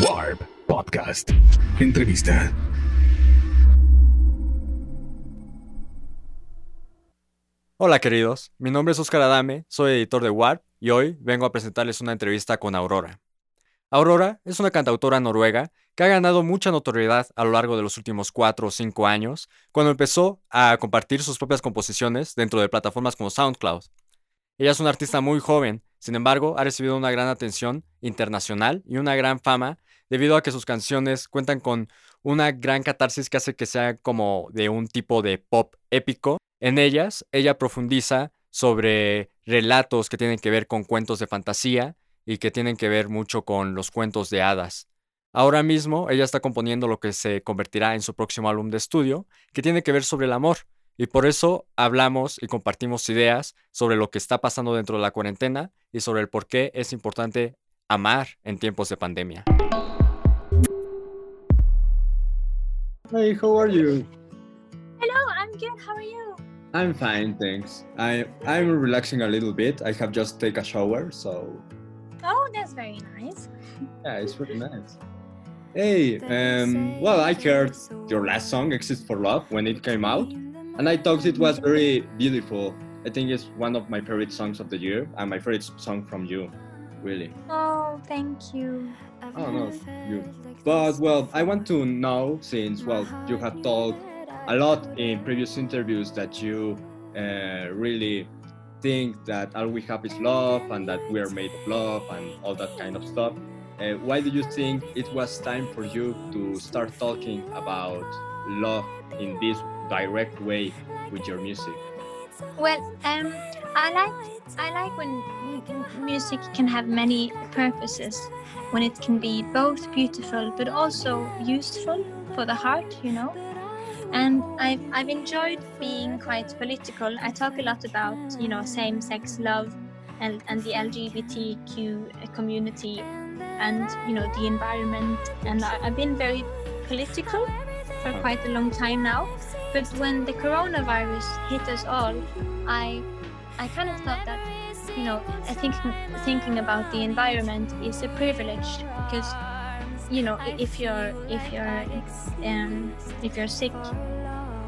Warp Podcast. Entrevista. Hola queridos, mi nombre es Oscar Adame, soy editor de Warp y hoy vengo a presentarles una entrevista con Aurora. Aurora es una cantautora noruega que ha ganado mucha notoriedad a lo largo de los últimos 4 o 5 años, cuando empezó a compartir sus propias composiciones dentro de plataformas como SoundCloud. Ella es una artista muy joven, sin embargo, ha recibido una gran atención internacional y una gran fama debido a que sus canciones cuentan con una gran catarsis que hace que sea como de un tipo de pop épico. En ellas, ella profundiza sobre relatos que tienen que ver con cuentos de fantasía y que tienen que ver mucho con los cuentos de hadas. Ahora mismo ella está componiendo lo que se convertirá en su próximo álbum de estudio, que tiene que ver sobre el amor, y por eso hablamos y compartimos ideas sobre lo que está pasando dentro de la cuarentena y sobre el por qué es importante amar en tiempos de pandemia. Hey, how are you? Hello, I'm good. How are you? I'm fine, thanks. I I'm relaxing a little bit. I have just take a shower, so Oh, that's very nice. yeah, it's very nice. Hey, um, well, I heard your last song, "Exist for Love," when it came out, and I thought it was very beautiful. I think it's one of my favorite songs of the year, and my favorite song from you, really. Oh, thank you. Oh no, you. But well, I want to know since well you have told a lot in previous interviews that you uh, really think that all we have is love and that we are made of love and all that kind of stuff. Uh, why do you think it was time for you to start talking about love in this direct way with your music? Well, um, I like I like when music can have many purposes. When it can be both beautiful but also useful for the heart, you know. And I've I've enjoyed being quite political. I talk a lot about you know same-sex love and and the LGBTQ community and you know the environment. And I, I've been very political for quite a long time now. But when the coronavirus hit us all, I I kind of thought that you know I think thinking about the environment is a privilege because you know if you're if you're um, if you're sick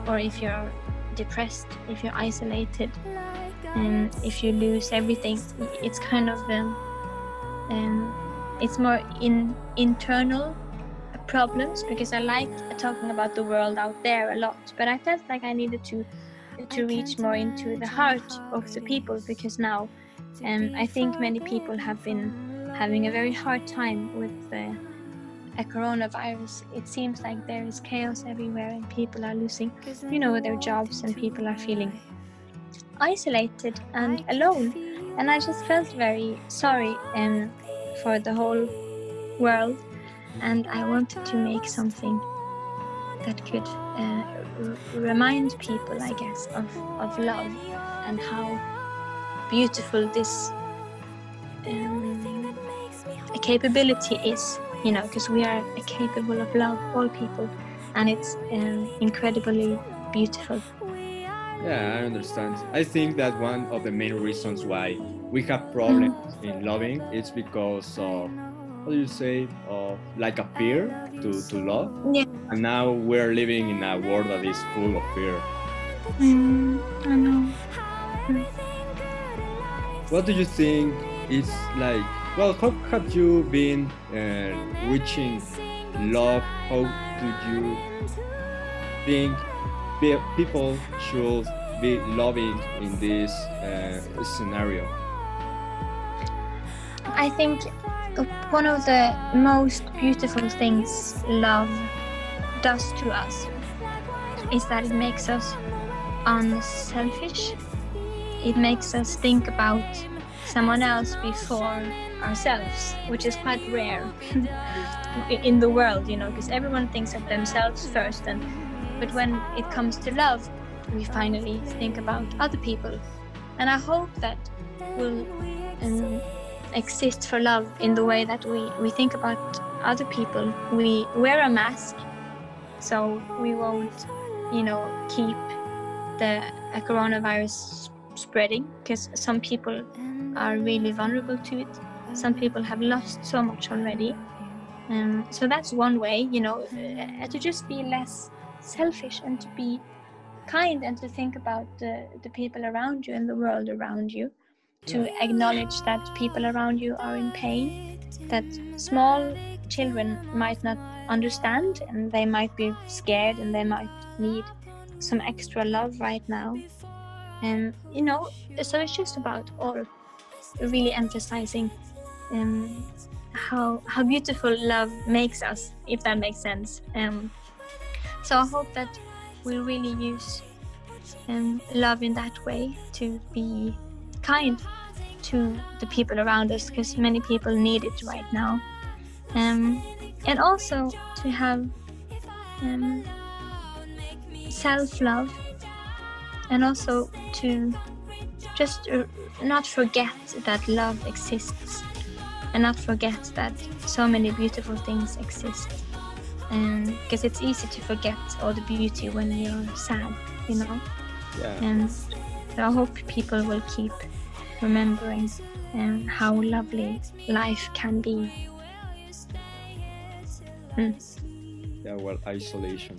or if you're depressed if you're isolated and if you lose everything it's kind of um, um, it's more in internal problems because I like talking about the world out there a lot but I felt like I needed to to reach more into the heart of the people because now um, I think many people have been having a very hard time with uh, a coronavirus. It seems like there is chaos everywhere and people are losing, you know, their jobs and people are feeling isolated and alone. And I just felt very sorry um, for the whole world and I wanted to make something that could uh, remind people, I guess, of, of love and how beautiful this um, capability is, you know, because we are capable of love, all people, and it's um, incredibly beautiful. Yeah, I understand. I think that one of the main reasons why we have problems in loving is because of what do you say of like a fear to, to love. Yeah. And now we're living in a world that is full of fear. Mm, I know. What do you think is like well how have you been uh, reaching love? How do you think people should be loving in this uh, scenario? I think one of the most beautiful things love does to us is that it makes us unselfish. It makes us think about someone else before ourselves, which is quite rare in the world, you know, because everyone thinks of themselves first. And but when it comes to love, we finally think about other people. And I hope that will um, exist for love in the way that we, we think about other people. We wear a mask so we won't, you know, keep the coronavirus spreading because some people are really vulnerable to it. Some people have lost so much already. Um, so that's one way, you know, uh, to just be less selfish and to be kind and to think about the, the people around you and the world around you. To acknowledge that people around you are in pain, that small children might not understand and they might be scared and they might need some extra love right now. And you know, so it's just about all really emphasizing um, how how beautiful love makes us, if that makes sense. Um, so I hope that we really use um, love in that way to be kind to the people around us, because many people need it right now, um, and also to have um, self-love, and also to just uh, not forget that love exists and not forget that so many beautiful things exist. And because it's easy to forget all the beauty when you're sad you know? Yeah. and i hope people will keep remembering um, how lovely life can be Yeah. Well, isolation.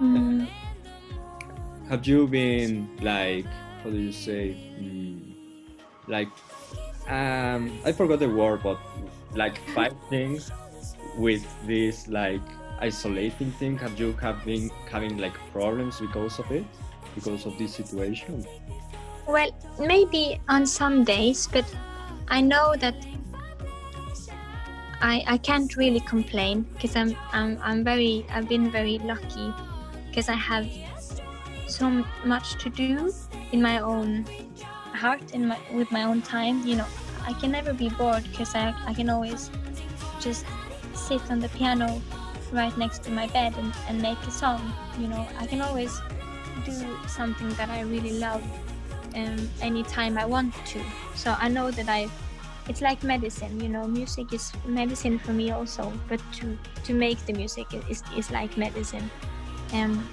Mm, Have you been like, how do you say, mm, like, um, I forgot the word, but like fighting with this like isolating thing? Have you have been having like problems because of it, because of this situation? Well maybe on some days but i know that I, I can't really complain because I'm, I'm I'm very I've been very lucky because I have so much to do in my own heart in my with my own time you know. I can never be bored because I, I can always just sit on the piano right next to my bed and, and make a song you know. I can always do something that I really love um, anytime I want to. So I know that I it's like medicine you know music is medicine for me also but to to make the music is, is like medicine. Um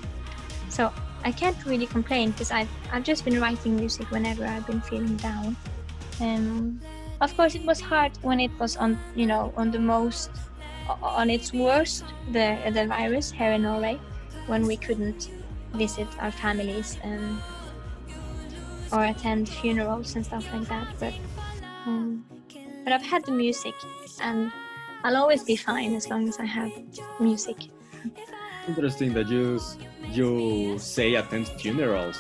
so i can't really complain because i've i've just been writing music whenever i've been feeling down. Um of course it was hard when it was on you know on the most on its worst the the virus here in norway when we couldn't visit our families um, or attend funerals and stuff like that but um, but I've had the music, and I'll always be fine as long as I have music. Interesting that you you say attend funerals.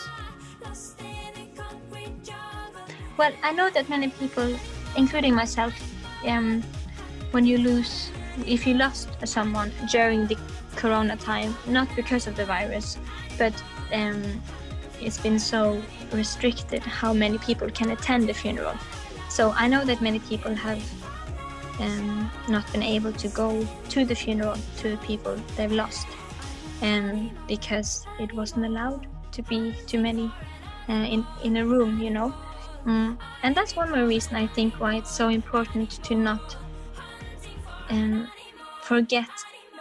Well, I know that many people, including myself, um, when you lose, if you lost someone during the corona time, not because of the virus, but um, it's been so restricted how many people can attend the funeral. So I know that many people have um, not been able to go to the funeral to the people they've lost um, because it wasn't allowed to be too many uh, in, in a room, you know. Mm. And that's one more reason I think why it's so important to not um, forget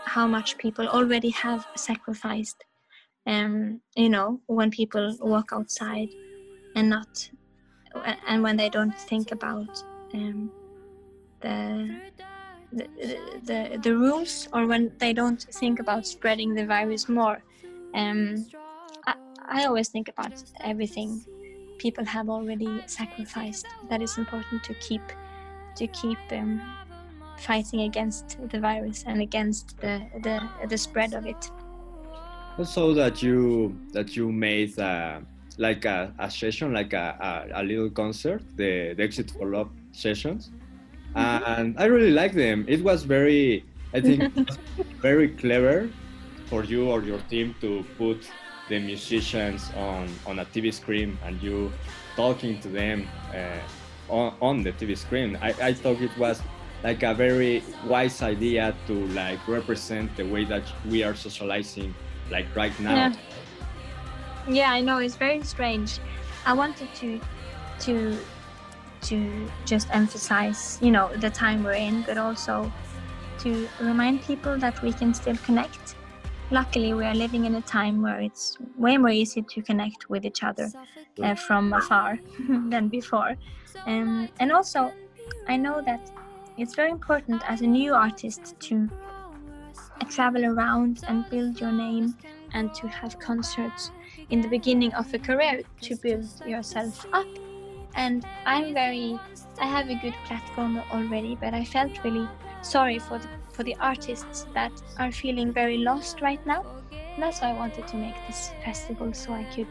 how much people already have sacrificed. Um, you know, when people walk outside and not, and when they don't think about um, the, the the the rules, or when they don't think about spreading the virus more. Um, I, I always think about everything people have already sacrificed. That is important to keep to keep um, fighting against the virus and against the, the the spread of it. Also, that you that you made uh, like a, a session, like a, a, a little concert, the, the Exit for Love sessions, and I really like them. It was very, I think, very clever for you or your team to put the musicians on on a TV screen and you talking to them uh, on on the TV screen. I, I thought it was like a very wise idea to like represent the way that we are socializing like right now. Yeah. Yeah, I know it's very strange. I wanted to to to just emphasize, you know, the time we're in, but also to remind people that we can still connect. Luckily, we are living in a time where it's way more easy to connect with each other uh, from afar than before. Um, and also, I know that it's very important as a new artist to travel around and build your name and to have concerts in the beginning of a career to build yourself up. And I'm very, I have a good platform already, but I felt really sorry for the for the artists that are feeling very lost right now. And that's why I wanted to make this festival so I could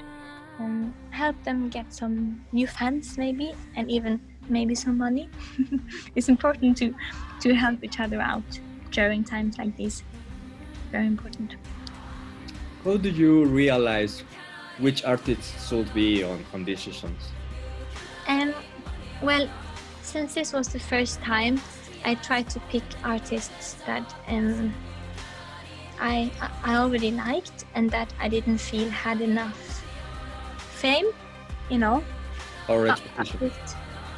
um, help them get some new fans, maybe, and even maybe some money. it's important to to help each other out during times like these. Very important. How do you realize which artists should be on, on these sessions? Um, well, since this was the first time, I tried to pick artists that um, I I already liked and that I didn't feel had enough fame, you know. Or Uh, expectation? artists-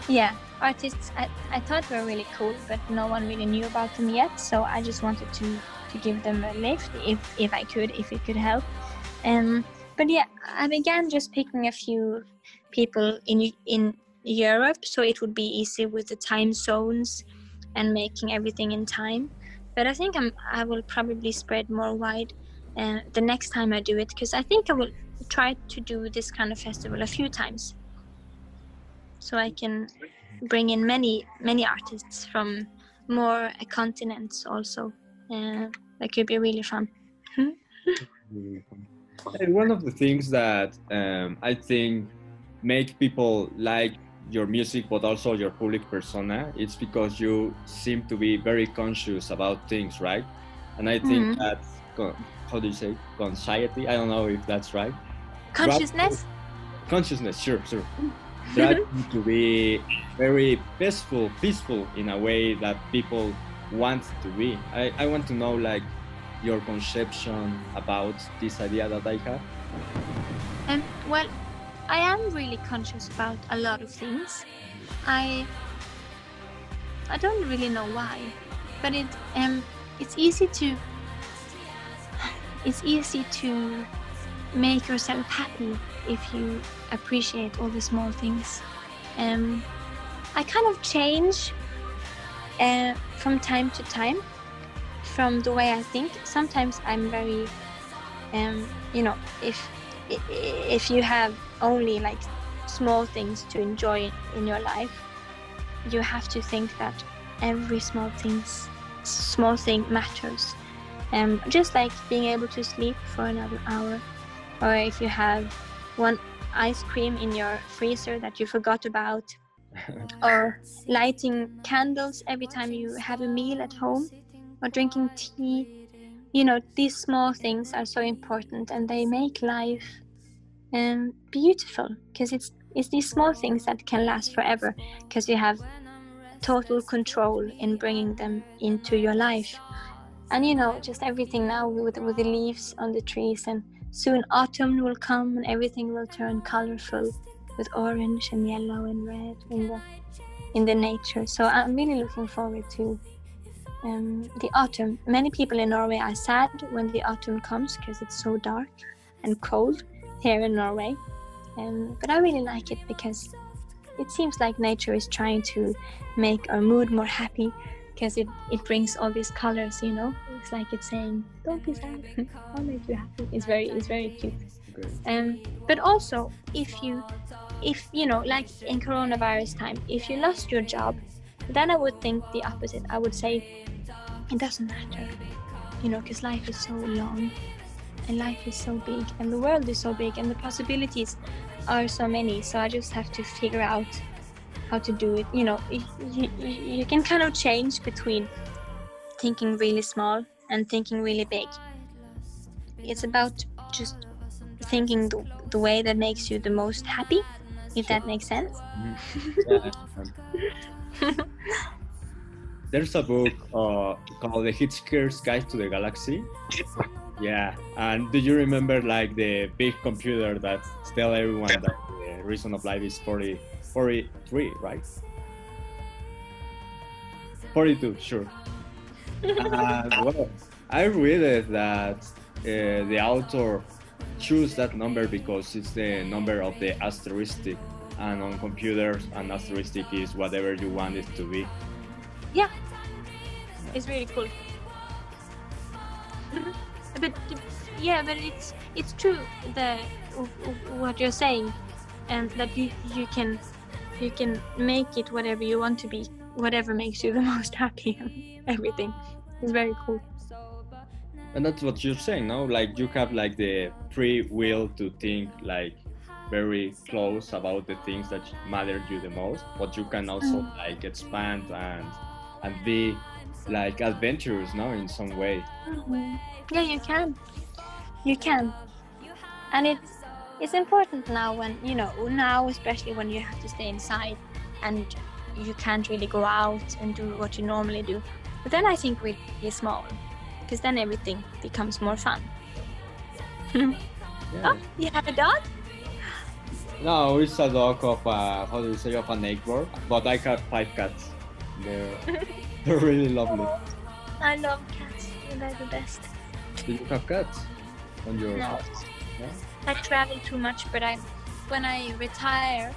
yeah, artists I, I thought were really cool, but no one really knew about them yet. So I just wanted to to give them a lift if if I could, if it could help. Um, but yeah, I began just picking a few people in in Europe, so it would be easy with the time zones and making everything in time. But I think I'm I will probably spread more wide uh, the next time I do it because I think I will try to do this kind of festival a few times so I can bring in many many artists from more continents also. Uh, that could be really fun. And one of the things that um, I think make people like your music, but also your public persona, it's because you seem to be very conscious about things, right? And I think Mhm. that's how do you say consciety? I don't know if that's right. Consciousness. Consciousness, sure, sure. That to be very peaceful, peaceful in a way that people want to be. I, I want to know like your conception about this idea that I have. Um, well, I am really conscious about a lot of things. I I don't really know why, but it um it's easy to it's easy to make yourself happy if you appreciate all the small things. Um, I kind of change uh, from time to time from the way I think. Sometimes I'm very, um, you know, if if you have only like small things to enjoy in your life, you have to think that every small things, small thing matters. Um, just like being able to sleep for another hour, or if you have one ice cream in your freezer that you forgot about, or lighting candles every time you have a meal at home, or drinking tea. You know, these small things are so important and they make life um, beautiful because it's it's these small things that can last forever because you have total control in bringing them into your life and you know just everything now with, with the leaves on the trees and soon autumn will come and everything will turn colorful with orange and yellow and red in the in the nature so i'm really looking forward to um, the autumn many people in norway are sad when the autumn comes because it's so dark and cold here in Norway. Um, but I really like it because it seems like nature is trying to make our mood more happy because it, it brings all these colors, you know. It's like it's saying, "Don't be sad, I'll make you happy." It's very it's very cute. Um, but also, if you if you know, like in coronavirus time, if you lost your job, then I would think the opposite. I would say it doesn't matter, you know, because life is so long and life is so big and the world is so big and the possibilities are so many. So i just have to figure out how to do it. You know you, you, you can kind of change between thinking really small and thinking really big. It's about just thinking the, the way that makes you the most happy if that makes sense Yeah. There's a book uh, called The Hitchhiker's Guide to the Galaxy. Yeah, and do you remember like the big computer that tell everyone that the reason of life is 40, 43, right? 42, sure. and well, I read it that uh, the author choose that number because it's the number of the asterisk and on computers an asterisk is whatever you want it to be yeah it's really cool. but yeah, but it's it's true the what you're saying, and that you you can you can make it whatever you want to be, whatever makes you the most happy, and everything. It's very cool. And that's what you're saying, no? Like you have like the free will to think like very close about the things that matter you the most, but you can also Mm. like expand and and be like adventurous, now in some way. Mhm. Yeah, you can. You can. And it's it's important now when you know now especially when you have to stay inside and you can't really go out and do what you normally do. But then I think really small because then everything becomes more fun. Yeah. Oh, you have a dog? No, it's a dog of a how do you say of a neighbor, but I have five cats. They're they're really lovely. I love cats. They're the best. Do you have cats on your No. house? No? I travel too much, but I when I retire,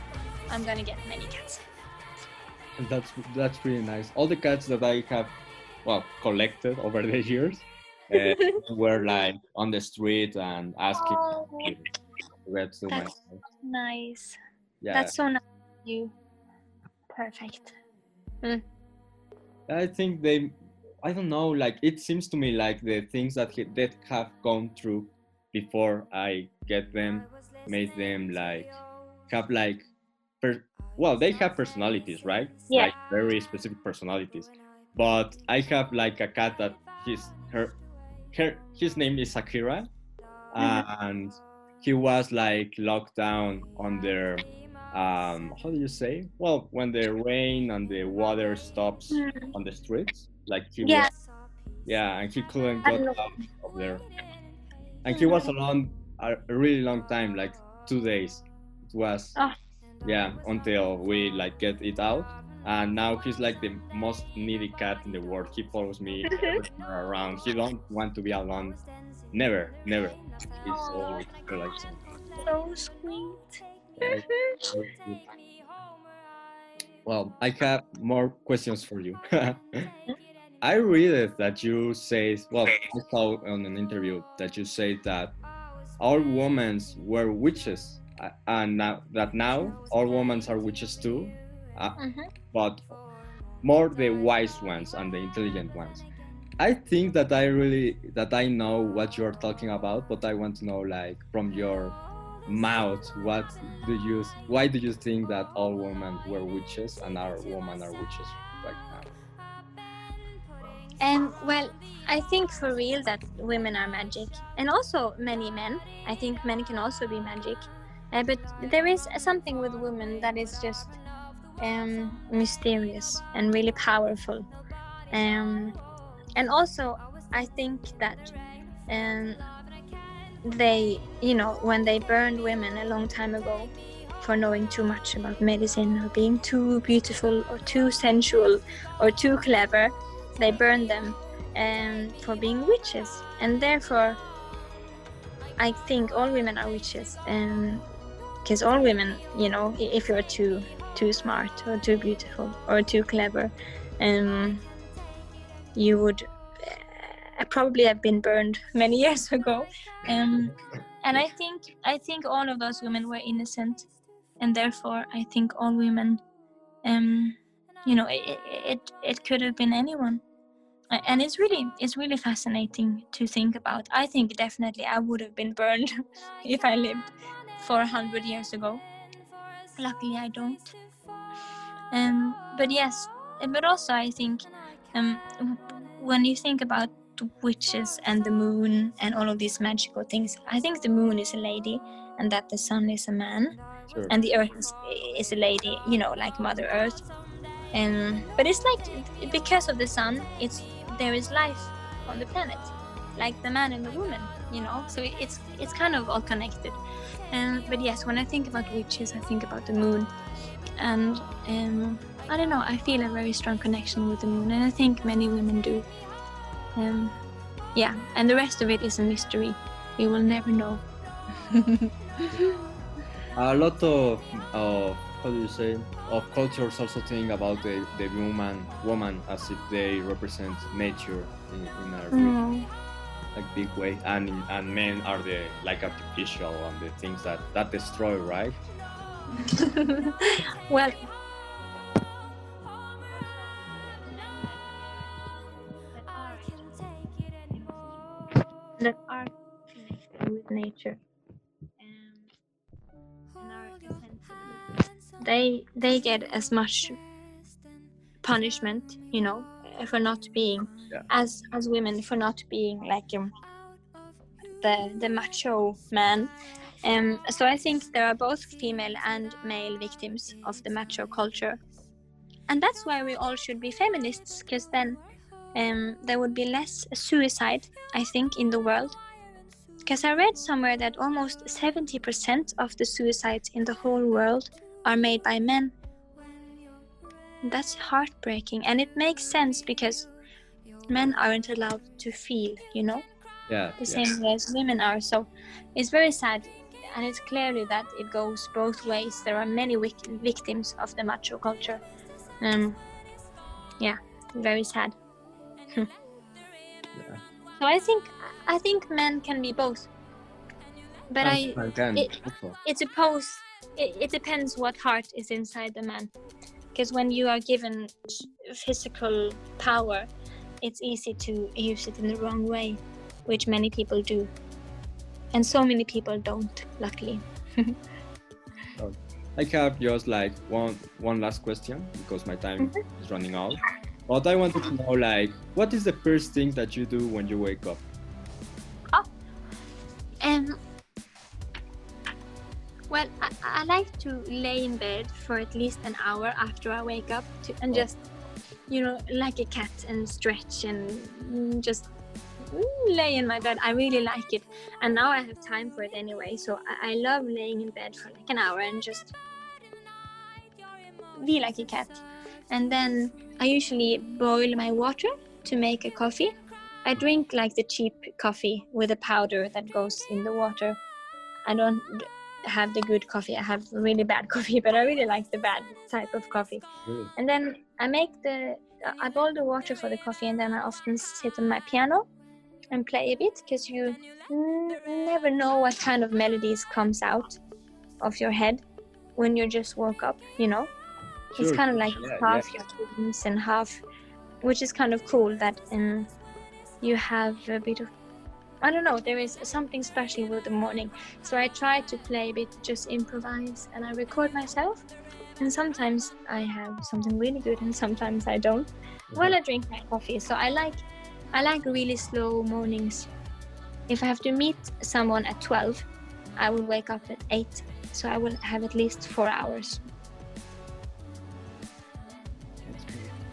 I'm gonna get many cats. That's that's really nice. All the cats that I have, well, collected over the years, uh, were like on the street and asking Oh, to get my That's- house. nice. Yeah, That's so nice. You. Perfect. I think they, I don't know, like it seems to me like the things that he, that have gone through before I get them made them like have like, per, well, they have personalities, right? Yeah. Like very specific personalities. But I have like a cat that his her, her his name is Akira, and he was like locked down under um how do you say? Well when the rain and the water stops Mm. on the streets like he Yeah. was yeah and he couldn't get out of there. And he was alone a, a really long time like two days. It was Oh. yeah until we like get it out and now he's like the most needy cat in the world. He follows me around. He don't want to be alone. Never never. He's always like So sweet. well, I have more questions for you. I read it that you say, well, I saw on an interview that you say that all women were witches, and now, that now all women are witches too, uh, Mhm. but more the wise ones and the intelligent ones. I think that I really that I know what you're talking about, but I want to know, like, from your mouth what do you why do you think that all women were witches and our women are witches right now And well, I think for real that women are magic, and also many men. I think men can also be magic, uh, but there is something with women that is just um, mysterious and really powerful. Um, and also, I think that um, they, you know, when they burned women a long time ago for knowing too much about medicine or being too beautiful or too sensual or too clever, they burned them um, for being witches. And therefore, I think all women are witches. And because all women, you know, if you're too too smart or too beautiful or too clever, um, you would uh, probably have been burned many years ago. Um, and I think I think all of those women were innocent, and therefore I think all women, um, you know, it, it it could have been anyone, and it's really it's really fascinating to think about. I think definitely I would have been burned if I lived for a hundred years ago. Luckily, I don't. Um, but yes, but also I think um, when you think about witches and the moon and all of these magical things, I think the moon is a lady and that the sun is a man. Sure. And the earth is, is a lady, you know, like Mother Earth. Um, but it's like because of the sun, it's there is life on the planet, like the man and the woman, you know. So it's it's kind of all connected. Um, but yes, when I think about witches, I think about the moon, and um, I don't know. I feel a very strong connection with the moon, and I think many women do. Um, yeah, and the rest of it is a mystery. We will never know. a lot of of how do you say of cultures also think about the, the woman woman as if they represent nature in, in a Mm. Like big way, and and men are the like artificial and the things that that destroy, right? well, that are connected with nature. They they get as much punishment, you know, for not being Yeah. as as women for not being like um, the the macho man. Um, so I think there are both female and male victims of the macho culture, and that's why we all should be feminists, because then um, there would be less suicide, I think, in the world. Because I read somewhere that almost 70% of the suicides in the whole world are made by men. That's heartbreaking, and it makes sense because men aren't allowed to feel, you know Yeah. the yeah. same way as women are. So it's very sad, and it's clearly that it goes both ways. There are many victims of the macho culture. Um, yeah, very sad. So I think I think men can be both, but I I can. it- it suppose it, it depends what heart is inside the man because when you are given physical power it's easy to use it in the wrong way which many people do and so many people don't luckily I have just like one one last question because my time Mm-hmm. is running out. But I wanted to know like what is the first thing that you do when you wake up? Oh, Um, well, I, I like to lay in bed for at least an hour after I wake up to, and Oh. just, you know, like a cat and stretch and mm, just mm, lay in my bed. I really like it. And now I have time for it anyway. So I, I love laying in bed for like an hour and just be like a cat. And then I usually boil my water to make a coffee. I drink like the cheap coffee with a powder that goes in the water. I don't have the good coffee. I have really bad coffee, but I really like the bad type of coffee. Really? And then I make the I boil the water for the coffee, and then I often sit on my piano and play a bit because you n- never know what kind of melodies comes out of your head when you just woke up. You know, it's kind of like Yeah, half your dreams and half, which is kind of cool that um, you have a bit of. I don't know. There is something special with the morning, so I try to play a bit, just improvise, and I record myself. And sometimes I have something really good, and sometimes I don't. Well, I drink my coffee, so I like, I like really slow mornings. If I have to meet someone at twelve, I will wake up at eight, so I will have at least four hours.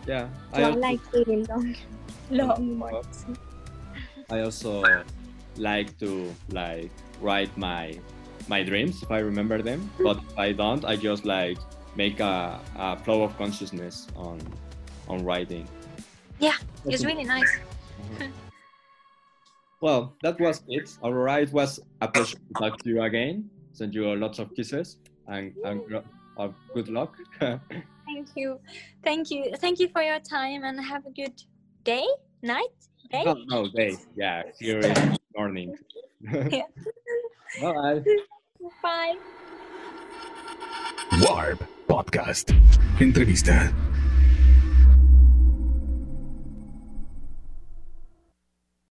Yeah. So I I also, like really long, long mornings. I also like to like write my my dreams if I remember them. But if I don't, I just like make a, a flow of consciousness on on writing. Yeah, It's really nice. Well, that was it. Aurora, it was a pleasure to talk to you again. Send you lots of kisses and, and uh, good luck. Thank you, thank you, thank you for your time, and have a good day, night, day. no, no, day. Yeah, here is morning. Yeah. Bye. Bye. Warp Podcast. Entrevista.